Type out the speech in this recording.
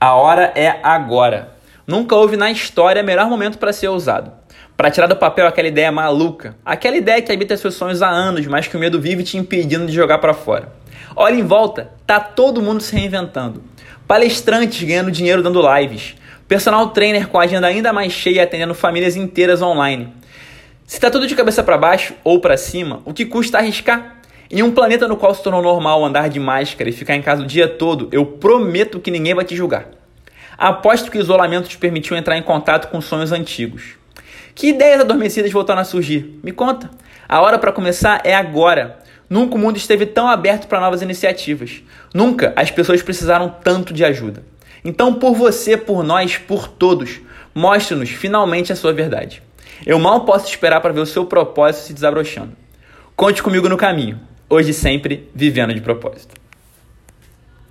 A hora é agora. Nunca houve na história melhor momento para ser ousado. Para tirar do papel aquela ideia maluca, aquela ideia que habita seus sonhos há anos, mas que o medo vive te impedindo de jogar para fora. Olha em volta, tá todo mundo se reinventando. Palestrantes ganhando dinheiro dando lives, personal trainer com a agenda ainda mais cheia atendendo famílias inteiras online. Se tá tudo de cabeça para baixo ou para cima, o que custa arriscar? Em um planeta no qual se tornou normal andar de máscara e ficar em casa o dia todo, eu prometo que ninguém vai te julgar. Aposto que o isolamento te permitiu entrar em contato com sonhos antigos. Que ideias adormecidas voltaram a surgir? Me conta. A hora para começar é agora. Nunca o mundo esteve tão aberto para novas iniciativas. Nunca as pessoas precisaram tanto de ajuda. Então, por você, por nós, por todos, mostre-nos finalmente a sua verdade. Eu mal posso esperar para ver o seu propósito se desabrochando. Conte comigo no caminho hoje sempre vivendo de propósito.